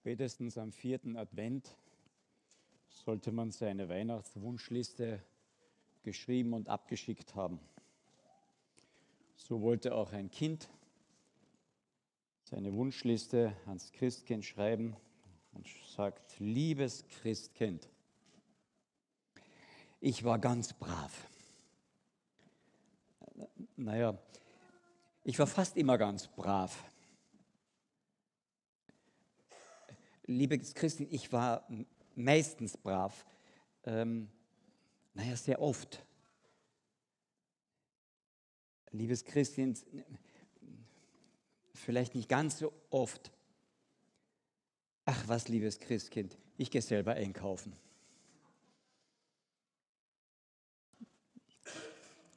Spätestens am vierten Advent sollte man seine Weihnachtswunschliste geschrieben und abgeschickt haben. So wollte auch ein Kind seine Wunschliste ans Christkind schreiben und sagt, liebes Christkind, ich war ganz brav. Naja, ich war fast immer ganz brav. Liebes Christkind, ich war meistens brav. Ähm, naja, sehr oft. Liebes Christkind, vielleicht nicht ganz so oft. Ach was, liebes Christkind, ich gehe selber einkaufen.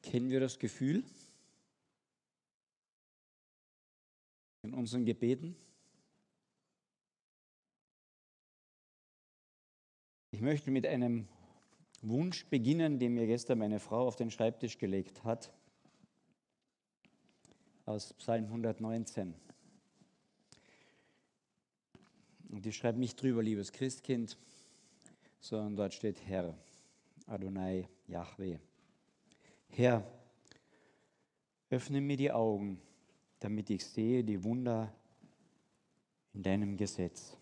Kennen wir das Gefühl in unseren Gebeten? Ich möchte mit einem Wunsch beginnen, den mir gestern meine Frau auf den Schreibtisch gelegt hat, aus Psalm 119. Und die schreibt nicht drüber, liebes Christkind, sondern dort steht Herr, Adonai, Yahweh. Herr, öffne mir die Augen, damit ich sehe die Wunder in deinem Gesetz.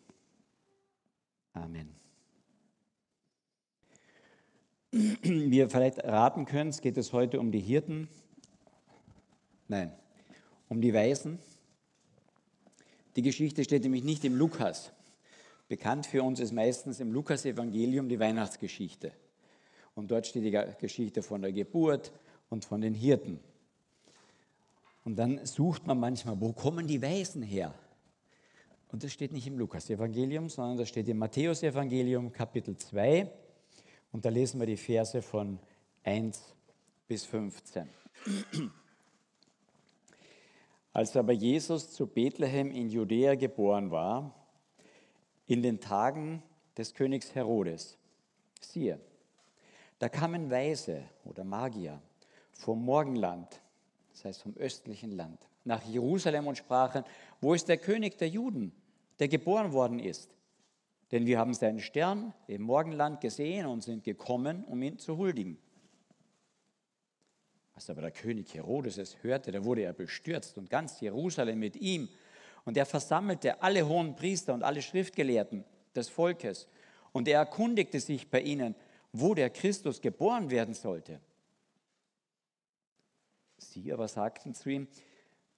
Amen. Wie ihr vielleicht raten könnt, geht es heute um die Hirten. Nein, um die Weisen. Die Geschichte steht nämlich nicht im Lukas. Bekannt für uns ist meistens im Lukas-Evangelium die Weihnachtsgeschichte. Und dort steht die Geschichte von der Geburt und von den Hirten. Und dann sucht man manchmal, wo kommen die Weisen her? Und das steht nicht im Lukas-Evangelium, sondern das steht im Matthäus-Evangelium, Kapitel 2. Und da lesen wir die Verse von 1 bis 15. Als aber Jesus zu Bethlehem in Judäa geboren war, in den Tagen des Königs Herodes, siehe, da kamen Weise oder Magier vom Morgenland, das heißt vom östlichen Land, nach Jerusalem und sprachen, wo ist der König der Juden, der geboren worden ist? Denn wir haben seinen Stern im Morgenland gesehen und sind gekommen, um ihn zu huldigen. Als aber der König Herodes es hörte, da wurde er bestürzt und ganz Jerusalem mit ihm. Und er versammelte alle hohen Priester und alle Schriftgelehrten des Volkes. Und er erkundigte sich bei ihnen, wo der Christus geboren werden sollte. Sie aber sagten zu ihm,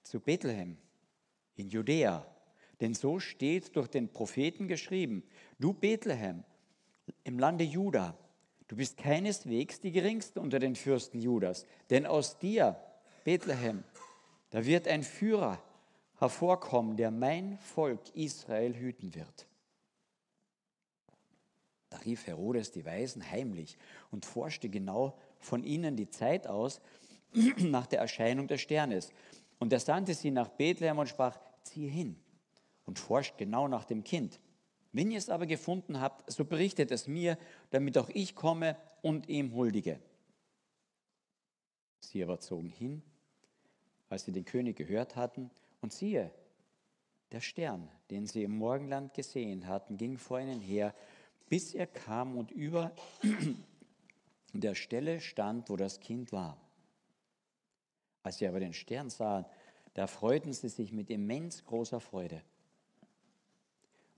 zu Bethlehem in Judäa, denn so steht durch den Propheten geschrieben, du Bethlehem im Lande Juda, du bist keineswegs die geringste unter den Fürsten Judas, denn aus dir, Bethlehem, da wird ein Führer hervorkommen, der mein Volk Israel hüten wird. Da rief Herodes die Weisen heimlich und forschte genau von ihnen die Zeit aus nach der Erscheinung des Sternes. Und er sandte sie nach Bethlehem und sprach, ziehe hin und forscht genau nach dem Kind. Wenn ihr es aber gefunden habt, so berichtet es mir, damit auch ich komme und ihm huldige. Sie aber zogen hin, als sie den König gehört hatten, und siehe, der Stern, den sie im Morgenland gesehen hatten, ging vor ihnen her, bis er kam und über der Stelle stand, wo das Kind war. Als sie aber den Stern sahen, da freuten sie sich mit immens großer Freude.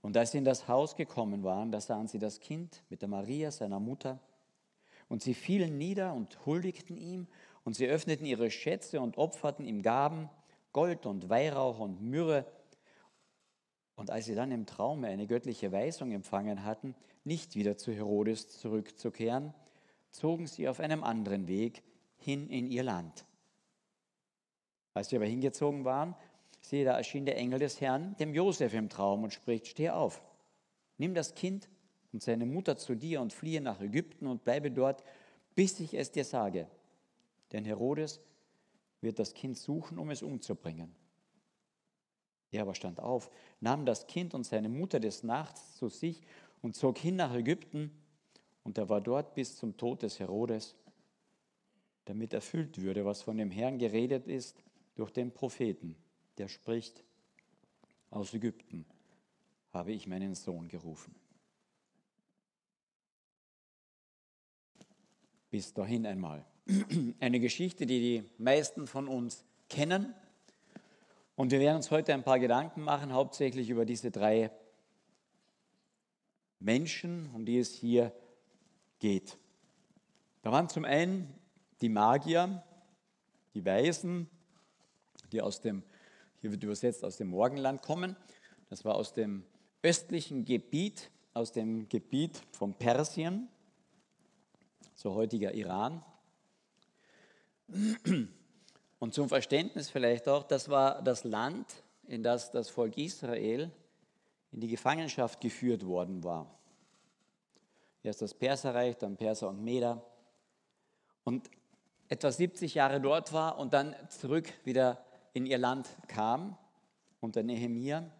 Und als sie in das Haus gekommen waren, da sahen sie das Kind mit der Maria, seiner Mutter. Und sie fielen nieder und huldigten ihm. Und sie öffneten ihre Schätze und opferten ihm Gaben, Gold und Weihrauch und Myrrhe. Und als sie dann im Traume eine göttliche Weisung empfangen hatten, nicht wieder zu Herodes zurückzukehren, zogen sie auf einem anderen Weg hin in ihr Land. Als sie aber hingezogen waren, Siehe, da erschien der Engel des Herrn dem Josef im Traum und spricht, steh auf, nimm das Kind und seine Mutter zu dir und fliehe nach Ägypten und bleibe dort, bis ich es dir sage. Denn Herodes wird das Kind suchen, um es umzubringen. Er aber stand auf, nahm das Kind und seine Mutter des Nachts zu sich und zog hin nach Ägypten, und er war dort bis zum Tod des Herodes, damit erfüllt würde, was von dem Herrn geredet ist durch den Propheten der spricht, aus Ägypten habe ich meinen Sohn gerufen. Bis dahin einmal. Eine Geschichte, die die meisten von uns kennen. Und wir werden uns heute ein paar Gedanken machen, hauptsächlich über diese drei Menschen, um die es hier geht. Da waren zum einen die Magier, die Weisen, die aus dem, hier wird übersetzt, aus dem Morgenland kommen. Das war aus dem östlichen Gebiet, aus dem Gebiet von Persien, so heutiger Iran. Und zum Verständnis vielleicht auch, das war das Land, in das das Volk Israel in die Gefangenschaft geführt worden war. Erst das Perserreich, dann Perser und Meder. Und etwa 70 Jahre dort war und dann zurück wieder in ihr Land kam, unter Nehemia.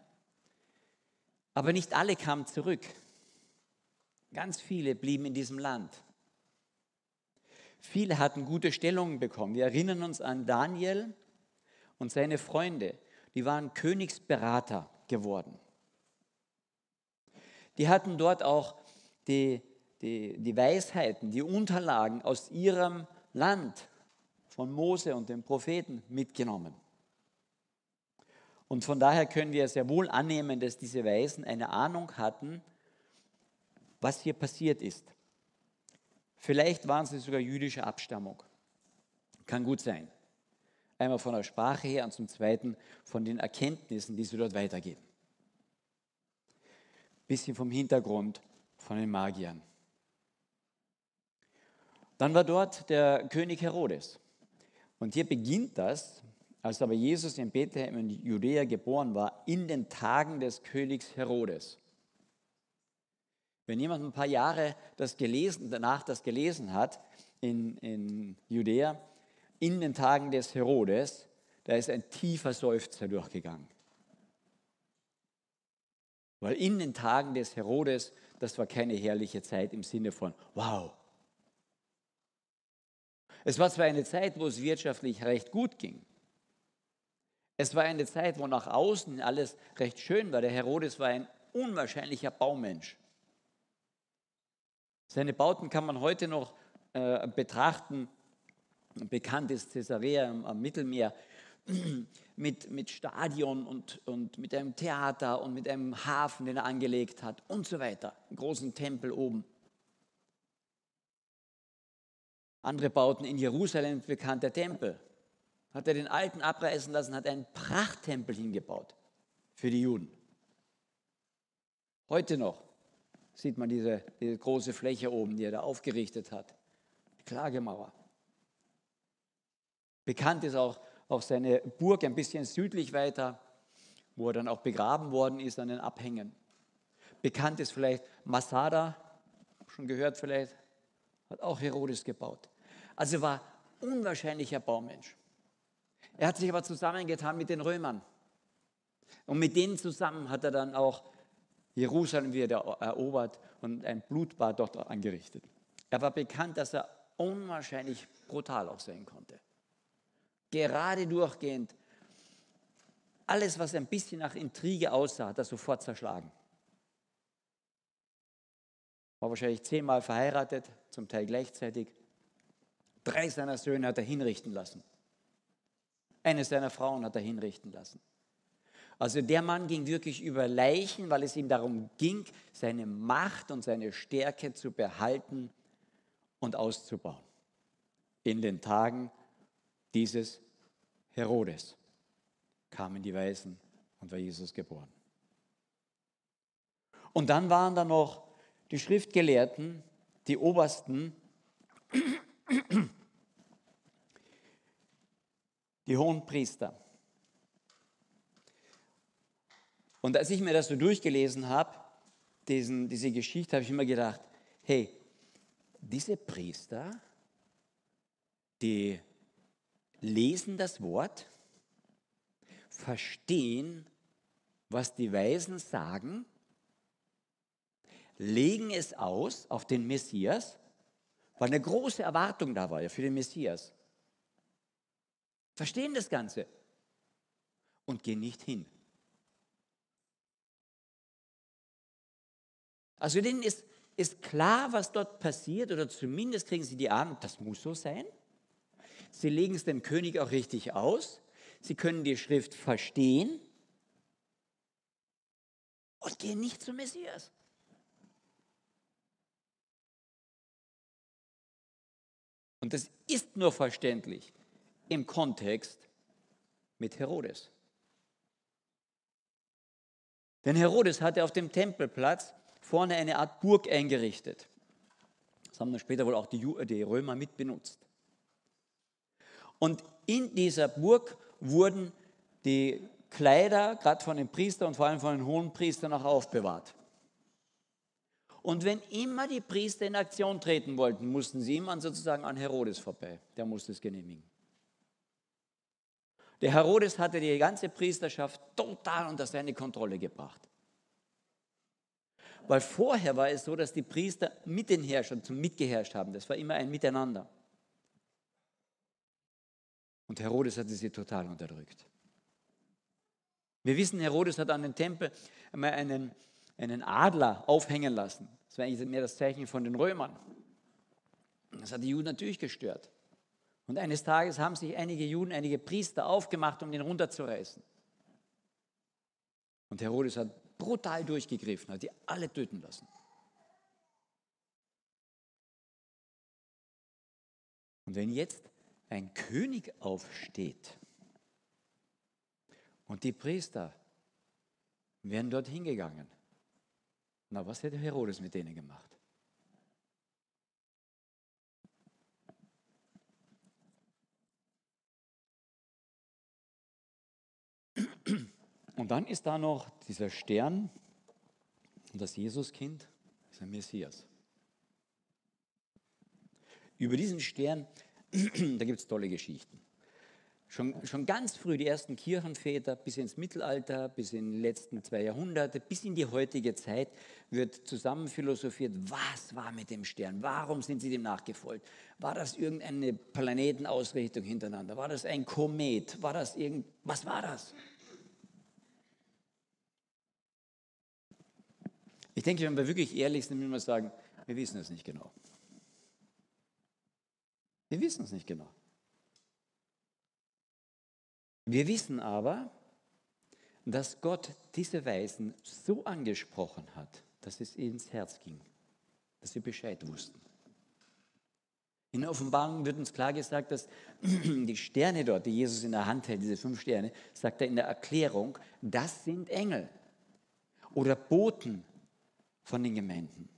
Aber nicht alle kamen zurück. Ganz viele blieben in diesem Land. Viele hatten gute Stellungen bekommen. Wir erinnern uns an Daniel und seine Freunde. Die waren Königsberater geworden. Die hatten dort auch die, die, die Weisheiten, die Unterlagen aus ihrem Land von Mose und den Propheten mitgenommen. Und von daher können wir sehr wohl annehmen, dass diese Weisen eine Ahnung hatten, was hier passiert ist. Vielleicht waren sie sogar jüdischer Abstammung. Kann gut sein. Einmal von der Sprache her und zum Zweiten von den Erkenntnissen, die sie dort weitergeben. Bisschen vom Hintergrund von den Magiern. Dann war dort der König Herodes. Und hier beginnt das, als aber Jesus in Bethlehem in Judäa geboren war, in den Tagen des Königs Herodes. Wenn jemand ein paar Jahre das gelesen, danach das gelesen hat in, in Judäa, in den Tagen des Herodes, da ist ein tiefer Seufzer durchgegangen. Weil in den Tagen des Herodes, das war keine herrliche Zeit im Sinne von, wow, es war zwar eine Zeit, wo es wirtschaftlich recht gut ging. Es war eine Zeit, wo nach außen alles recht schön war. Der Herodes war ein unwahrscheinlicher Baumensch. Seine Bauten kann man heute noch äh, betrachten. Bekannt ist Caesarea am, am Mittelmeer mit, mit Stadion und, und mit einem Theater und mit einem Hafen, den er angelegt hat und so weiter. Einen großen Tempel oben. Andere bauten in Jerusalem bekannt der Tempel. Hat er den alten abreißen lassen, hat einen Prachttempel hingebaut für die Juden. Heute noch sieht man diese, diese große Fläche oben, die er da aufgerichtet hat. Die Klagemauer. Bekannt ist auch, auch seine Burg ein bisschen südlich weiter, wo er dann auch begraben worden ist an den Abhängen. Bekannt ist vielleicht Masada, schon gehört vielleicht, hat auch Herodes gebaut. Also war unwahrscheinlicher Baumensch. Er hat sich aber zusammengetan mit den Römern. Und mit denen zusammen hat er dann auch Jerusalem wieder erobert und ein Blutbad dort angerichtet. Er war bekannt, dass er unwahrscheinlich brutal auch sein konnte. Gerade durchgehend. Alles, was ein bisschen nach Intrige aussah, hat er sofort zerschlagen. War wahrscheinlich zehnmal verheiratet, zum Teil gleichzeitig. Drei seiner Söhne hat er hinrichten lassen. Eine seiner Frauen hat er hinrichten lassen. Also der Mann ging wirklich über Leichen, weil es ihm darum ging, seine Macht und seine Stärke zu behalten und auszubauen. In den Tagen dieses Herodes kamen die Weisen und war Jesus geboren. Und dann waren da noch die Schriftgelehrten, die Obersten, die hohen Priester. Und als ich mir das so durchgelesen habe, diese Geschichte, habe ich immer gedacht, hey, diese Priester, die lesen das Wort, verstehen, was die Weisen sagen, legen es aus auf den Messias weil eine große Erwartung da war ja für den Messias. Verstehen das Ganze und gehen nicht hin. Also denen ist, ist klar, was dort passiert, oder zumindest kriegen sie die Ahnung, das muss so sein. Sie legen es dem König auch richtig aus. Sie können die Schrift verstehen und gehen nicht zum Messias. Und das ist nur verständlich im Kontext mit Herodes. Denn Herodes hatte auf dem Tempelplatz vorne eine Art Burg eingerichtet. Das haben dann später wohl auch die, die Römer mit benutzt. Und in dieser Burg wurden die Kleider, gerade von den Priestern und vor allem von den hohen Priestern, auch aufbewahrt. Und wenn immer die Priester in Aktion treten wollten, mussten sie immer sozusagen an Herodes vorbei. Der musste es genehmigen. Der Herodes hatte die ganze Priesterschaft total unter seine Kontrolle gebracht. Weil vorher war es so, dass die Priester mit den Herrschern zum mitgeherrscht haben. Das war immer ein Miteinander. Und Herodes hatte sie total unterdrückt. Wir wissen, Herodes hat an den Tempel einmal einen einen Adler aufhängen lassen. Das war eigentlich mehr das Zeichen von den Römern. Das hat die Juden natürlich gestört. Und eines Tages haben sich einige Juden, einige Priester aufgemacht, um den runterzureißen. Und Herodes hat brutal durchgegriffen, hat die alle töten lassen. Und wenn jetzt ein König aufsteht und die Priester wären dort hingegangen na, was hätte Herodes mit denen gemacht? Und dann ist da noch dieser Stern, das Jesuskind, dieser Messias. Über diesen Stern, da gibt es tolle Geschichten. Schon, schon ganz früh, die ersten Kirchenväter, bis ins Mittelalter, bis in die letzten zwei Jahrhunderte, bis in die heutige Zeit, wird zusammen philosophiert, was war mit dem Stern? Warum sind sie dem nachgefolgt? War das irgendeine Planetenausrichtung hintereinander? War das ein Komet? War das irgend, was war das? Ich denke, wenn wir wirklich ehrlich sind, müssen wir sagen, wir wissen es nicht genau. Wir wissen es nicht genau. Wir wissen aber, dass Gott diese Weisen so angesprochen hat, dass es ihnen ins Herz ging, dass sie Bescheid wussten. In der Offenbarung wird uns klar gesagt, dass die Sterne dort, die Jesus in der Hand hält, diese fünf Sterne, sagt er in der Erklärung, das sind Engel oder Boten von den Gemeinden.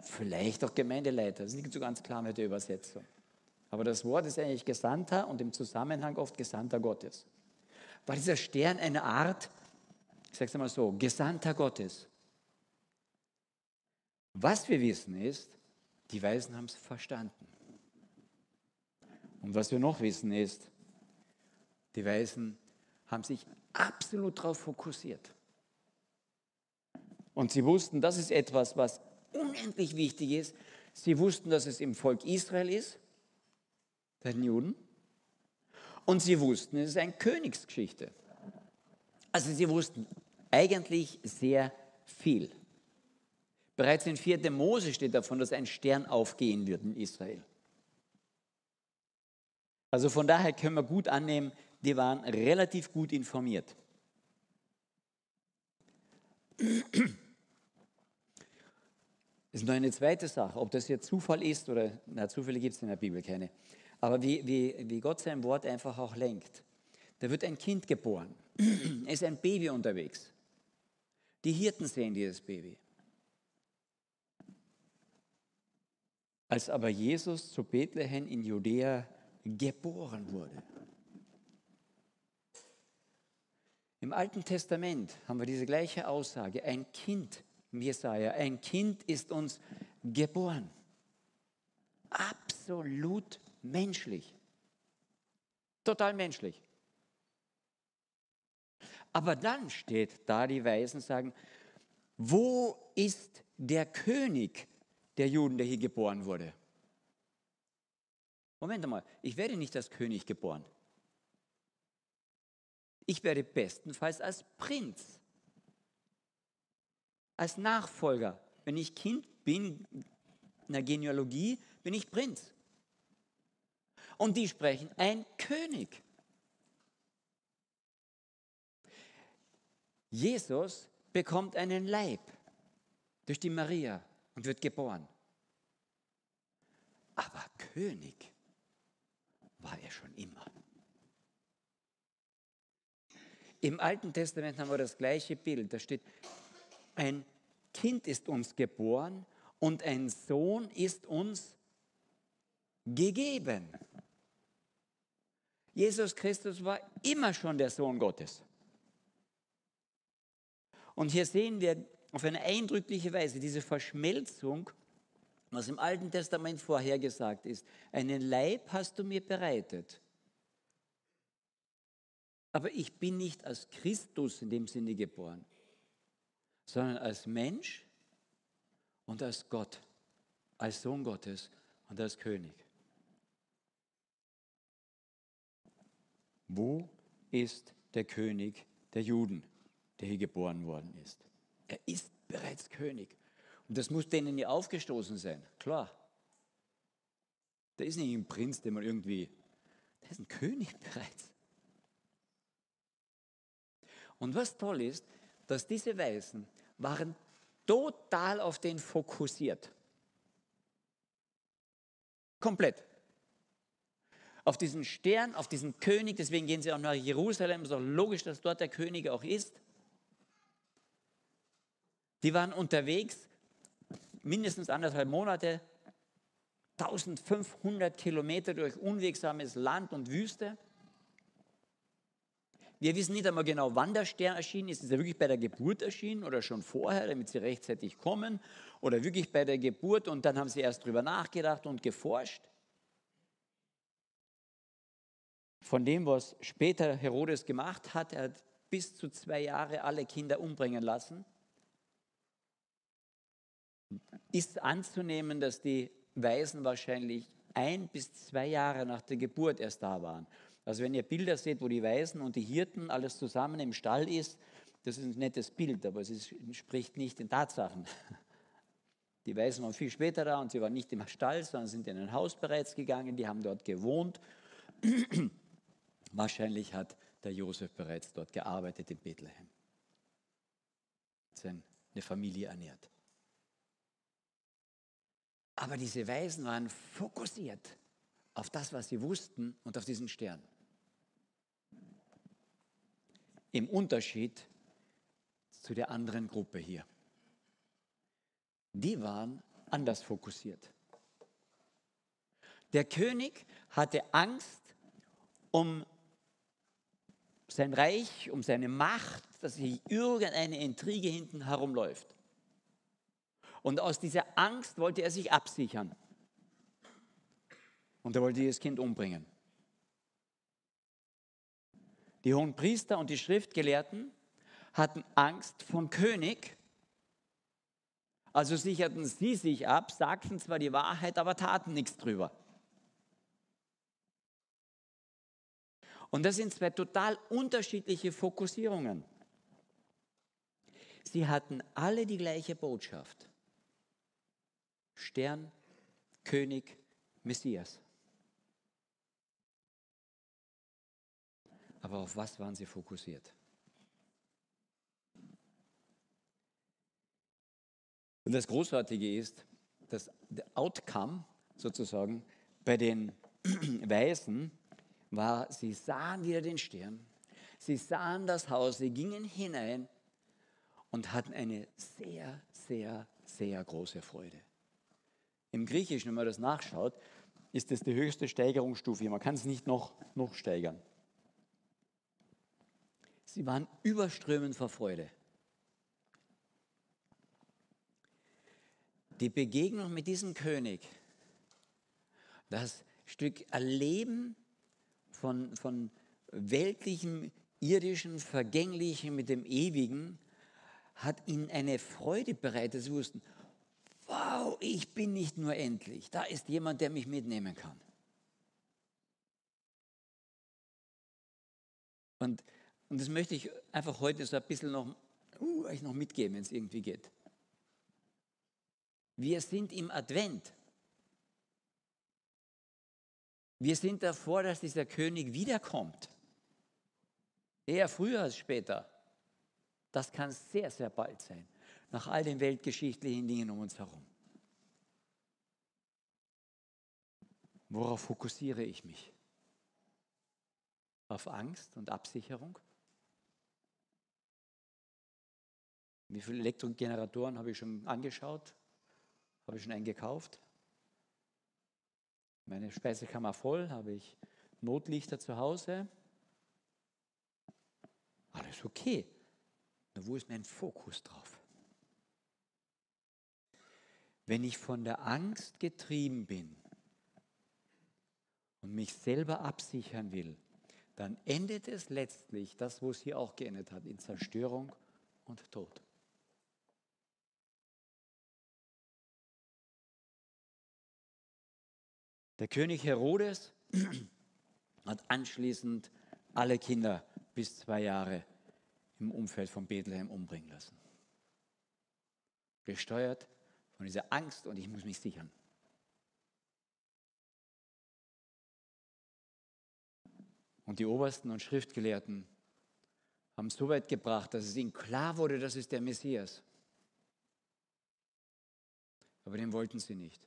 Vielleicht auch Gemeindeleiter, das ist nicht so ganz klar mit der Übersetzung. Aber das Wort ist eigentlich Gesandter und im Zusammenhang oft Gesandter Gottes. War dieser Stern eine Art, ich sage es mal so, Gesandter Gottes? Was wir wissen ist, die Weisen haben es verstanden. Und was wir noch wissen ist, die Weisen haben sich absolut darauf fokussiert. Und sie wussten, das ist etwas, was unendlich wichtig ist. Sie wussten, dass es im Volk Israel ist bei den Juden. Und sie wussten, es ist eine Königsgeschichte. Also sie wussten eigentlich sehr viel. Bereits in 4. Mose steht davon, dass ein Stern aufgehen wird in Israel. Also von daher können wir gut annehmen, die waren relativ gut informiert. Das ist noch eine zweite Sache, ob das jetzt Zufall ist oder, na, Zufälle gibt es in der Bibel keine. Aber wie, wie, wie Gott sein Wort einfach auch lenkt. Da wird ein Kind geboren. Es ist ein Baby unterwegs. Die Hirten sehen dieses Baby. Als aber Jesus zu Bethlehem in Judäa geboren wurde. Im Alten Testament haben wir diese gleiche Aussage. Ein Kind, Jesaja, ein Kind ist uns geboren. Absolut menschlich. Total menschlich. Aber dann steht da, die Weisen sagen, wo ist der König der Juden, der hier geboren wurde? Moment mal, ich werde nicht als König geboren. Ich werde bestenfalls als Prinz, als Nachfolger wenn ich Kind bin, in der Genealogie, bin ich Prinz. Und die sprechen ein König. Jesus bekommt einen Leib durch die Maria und wird geboren. Aber König war er schon immer. Im Alten Testament haben wir das gleiche Bild. Da steht, ein Kind ist uns geboren und ein Sohn ist uns gegeben. Jesus Christus war immer schon der Sohn Gottes. Und hier sehen wir auf eine eindrückliche Weise diese Verschmelzung, was im Alten Testament vorhergesagt ist. Einen Leib hast du mir bereitet. Aber ich bin nicht als Christus in dem Sinne geboren, sondern als Mensch und als Gott, als Sohn Gottes und als König. Wo ist der König der Juden? der hier geboren worden ist. Er ist bereits König. Und das muss denen ja aufgestoßen sein, klar. Der ist nicht ein Prinz, den man irgendwie, der ist ein König bereits. Und was toll ist, dass diese Weisen waren total auf den fokussiert. Komplett. Auf diesen Stern, auf diesen König, deswegen gehen sie auch nach Jerusalem, ist auch logisch, dass dort der König auch ist. Die waren unterwegs, mindestens anderthalb Monate, 1500 Kilometer durch unwegsames Land und Wüste. Wir wissen nicht einmal genau, wann der Stern erschienen ist. Ist er wirklich bei der Geburt erschienen oder schon vorher, damit sie rechtzeitig kommen? Oder wirklich bei der Geburt und dann haben sie erst drüber nachgedacht und geforscht? Von dem, was später Herodes gemacht hat, er hat bis zu zwei Jahre alle Kinder umbringen lassen ist anzunehmen, dass die Weisen wahrscheinlich ein bis zwei Jahre nach der Geburt erst da waren. Also wenn ihr Bilder seht, wo die Weisen und die Hirten alles zusammen im Stall ist, das ist ein nettes Bild, aber es entspricht nicht den Tatsachen. Die Weisen waren viel später da und sie waren nicht im Stall, sondern sind in ein Haus bereits gegangen, die haben dort gewohnt. Wahrscheinlich hat der Josef bereits dort gearbeitet in Bethlehem. Seine Familie ernährt. Aber diese Weisen waren fokussiert auf das, was sie wussten und auf diesen Stern. Im Unterschied zu der anderen Gruppe hier. Die waren anders fokussiert. Der König hatte Angst um sein Reich, um seine Macht, dass hier irgendeine Intrige hinten herumläuft. Und aus dieser Angst wollte er sich absichern. Und er wollte dieses Kind umbringen. Die hohen Priester und die Schriftgelehrten hatten Angst vom König. Also sicherten sie sich ab, sagten zwar die Wahrheit, aber taten nichts drüber. Und das sind zwei total unterschiedliche Fokussierungen. Sie hatten alle die gleiche Botschaft. Stern, König, Messias. Aber auf was waren sie fokussiert? Und das Großartige ist, dass der Outcome sozusagen bei den Weisen war, sie sahen wieder den Stern, sie sahen das Haus, sie gingen hinein und hatten eine sehr, sehr, sehr große Freude. Im Griechischen, wenn man das nachschaut, ist das die höchste Steigerungsstufe. Man kann es nicht noch, noch steigern. Sie waren überströmend vor Freude. Die Begegnung mit diesem König, das Stück Erleben von, von weltlichem, irdischen, vergänglichem mit dem Ewigen, hat ihnen eine Freude bereitet. Sie wussten, wow, ich bin nicht nur endlich, da ist jemand, der mich mitnehmen kann. Und, und das möchte ich einfach heute so ein bisschen noch, uh, euch noch mitgeben, wenn es irgendwie geht. Wir sind im Advent. Wir sind davor, dass dieser König wiederkommt. Eher früher als später. Das kann sehr, sehr bald sein. Nach all den weltgeschichtlichen Dingen um uns herum. Worauf fokussiere ich mich? Auf Angst und Absicherung? Wie viele Elektrogeneratoren habe ich schon angeschaut? Habe ich schon einen gekauft? Meine Speisekammer voll, habe ich Notlichter zu Hause? Alles okay. Nur wo ist mein Fokus drauf? Wenn ich von der Angst getrieben bin und mich selber absichern will, dann endet es letztlich, das wo es hier auch geendet hat, in Zerstörung und Tod. Der König Herodes hat anschließend alle Kinder bis zwei Jahre im Umfeld von Bethlehem umbringen lassen. Gesteuert von dieser Angst und ich muss mich sichern. Und die Obersten und Schriftgelehrten haben es so weit gebracht, dass es ihnen klar wurde, das ist der Messias. Aber den wollten sie nicht.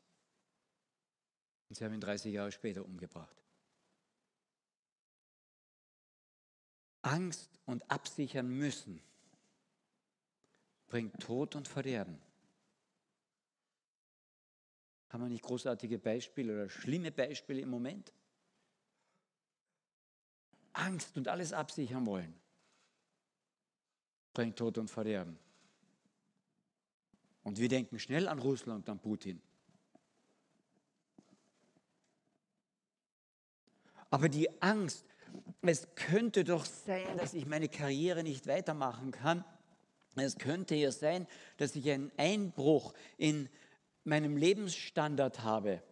Und sie haben ihn 30 Jahre später umgebracht. Angst und absichern müssen bringt Tod und Verderben. Haben wir nicht großartige Beispiele oder schlimme Beispiele im Moment? Angst und alles absichern wollen bringt Tod und Verderben. Und wir denken schnell an Russland und an Putin. Aber die Angst, es könnte doch sein, dass ich meine Karriere nicht weitermachen kann. Es könnte ja sein, dass ich einen Einbruch in meinem Lebensstandard habe.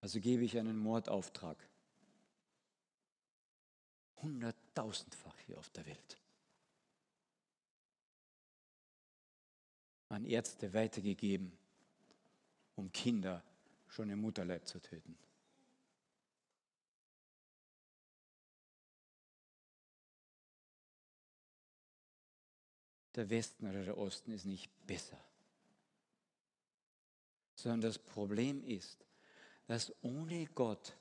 Also gebe ich einen Mordauftrag. Hunderttausendfach hier auf der Welt. An Ärzte weitergegeben um Kinder schon im Mutterleib zu töten. Der Westen oder der Osten ist nicht besser, sondern das Problem ist, dass ohne Gott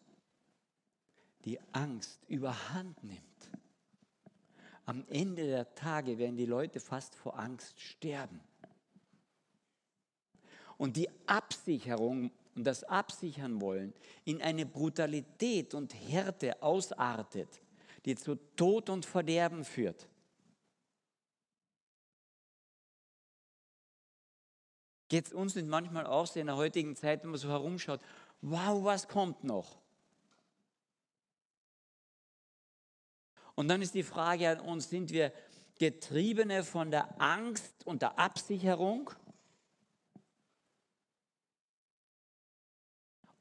die Angst überhand nimmt. Am Ende der Tage werden die Leute fast vor Angst sterben und die Absicherung und das Absichern wollen in eine Brutalität und Härte ausartet, die zu Tod und Verderben führt. Geht es uns nicht manchmal auch so in der heutigen Zeit, wenn man so herumschaut, wow, was kommt noch? Und dann ist die Frage an uns, sind wir Getriebene von der Angst und der Absicherung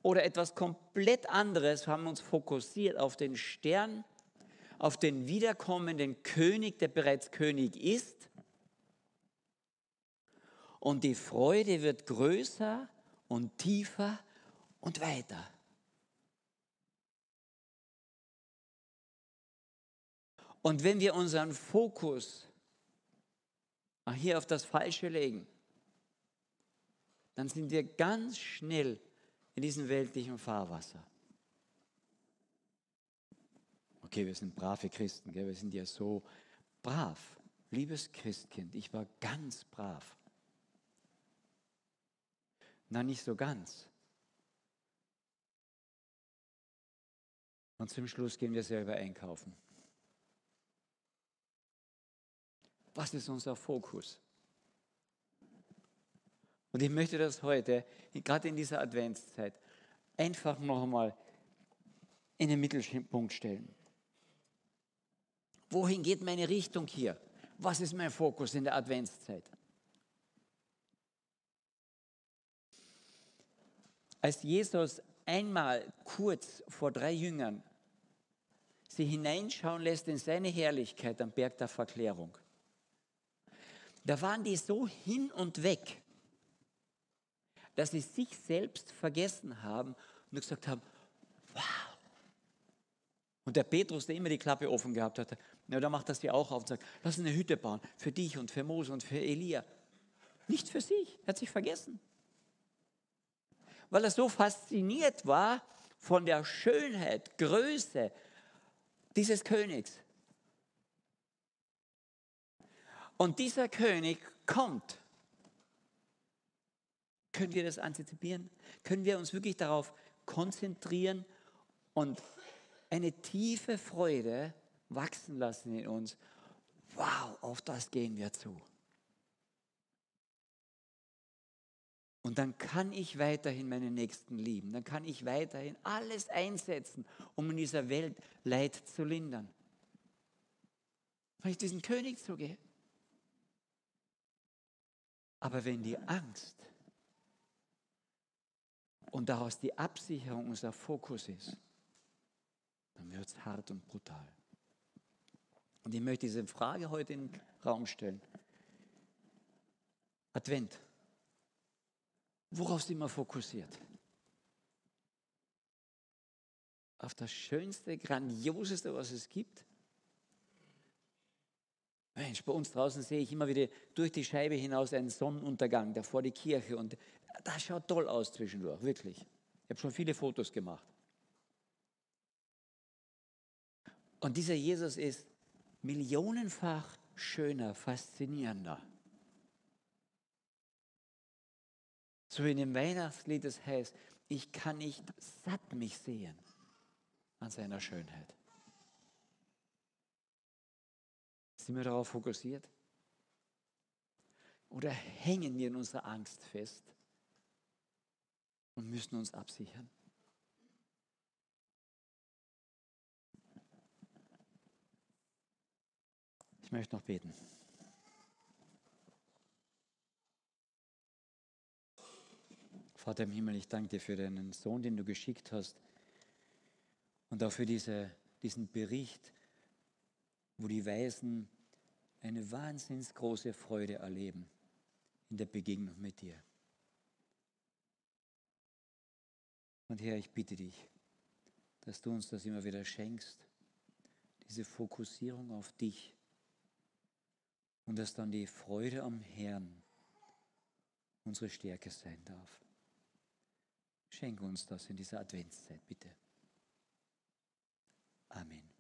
oder etwas komplett anderes, haben uns fokussiert auf den Stern, auf den wiederkommenden König, der bereits König ist. Und die Freude wird größer und tiefer und weiter. Und wenn wir unseren Fokus hier auf das Falsche legen, dann sind wir ganz schnell in diesem weltlichen Fahrwasser. Okay, wir sind brave Christen, gell? wir sind ja so brav. Liebes Christkind, ich war ganz brav. Na, nicht so ganz. Und zum Schluss gehen wir selber einkaufen. Was ist unser Fokus? Und ich möchte das heute, gerade in dieser Adventszeit, einfach noch einmal in den Mittelpunkt stellen. Wohin geht meine Richtung hier? Was ist mein Fokus in der Adventszeit? Als Jesus einmal kurz vor drei Jüngern sie hineinschauen lässt in seine Herrlichkeit am Berg der Verklärung, Da waren die so hin und weg, dass sie sich selbst vergessen haben und gesagt haben, wow. Und der Petrus, der immer die Klappe offen gehabt hatte, ja, da macht das ja auch auf und sagt, lass eine Hütte bauen für dich und für Mose und für Elia. Nicht für sich, er hat sich vergessen. Weil er so fasziniert war von der Schönheit, Größe dieses Königs. Und dieser König kommt. Können wir das antizipieren? Können wir uns wirklich darauf konzentrieren und eine tiefe Freude wachsen lassen in uns? Wow, auf das gehen wir zu. Und dann kann ich weiterhin meine Nächsten lieben. Dann kann ich weiterhin alles einsetzen, um in dieser Welt Leid zu lindern. Wenn ich diesen König zugehe. Aber wenn die Angst und daraus die Absicherung unser Fokus ist, dann wird es hart und brutal. Und ich möchte diese Frage heute in den Raum stellen. Advent. Worauf sind wir fokussiert? Auf das Schönste, Grandioseste, was es gibt? Mensch, bei uns draußen sehe ich immer wieder durch die Scheibe hinaus einen Sonnenuntergang, da vor die Kirche und das schaut toll aus zwischendurch, wirklich. Ich habe schon viele Fotos gemacht. Und dieser Jesus ist millionenfach schöner, faszinierender. So in dem Weihnachtslied es heißt, ich kann nicht satt mich sehen an seiner Schönheit. Sind wir darauf fokussiert? Oder hängen wir in unserer Angst fest und müssen uns absichern? Ich möchte noch beten. Vater im Himmel, ich danke dir für deinen Sohn, den du geschickt hast und auch für diese, diesen Bericht, wo die Weisen eine wahnsinns große Freude erleben in der Begegnung mit dir. Und Herr, ich bitte dich, dass du uns das immer wieder schenkst, diese Fokussierung auf dich und dass dann die Freude am Herrn unsere Stärke sein darf. Schenke uns das in dieser Adventszeit, bitte. Amen.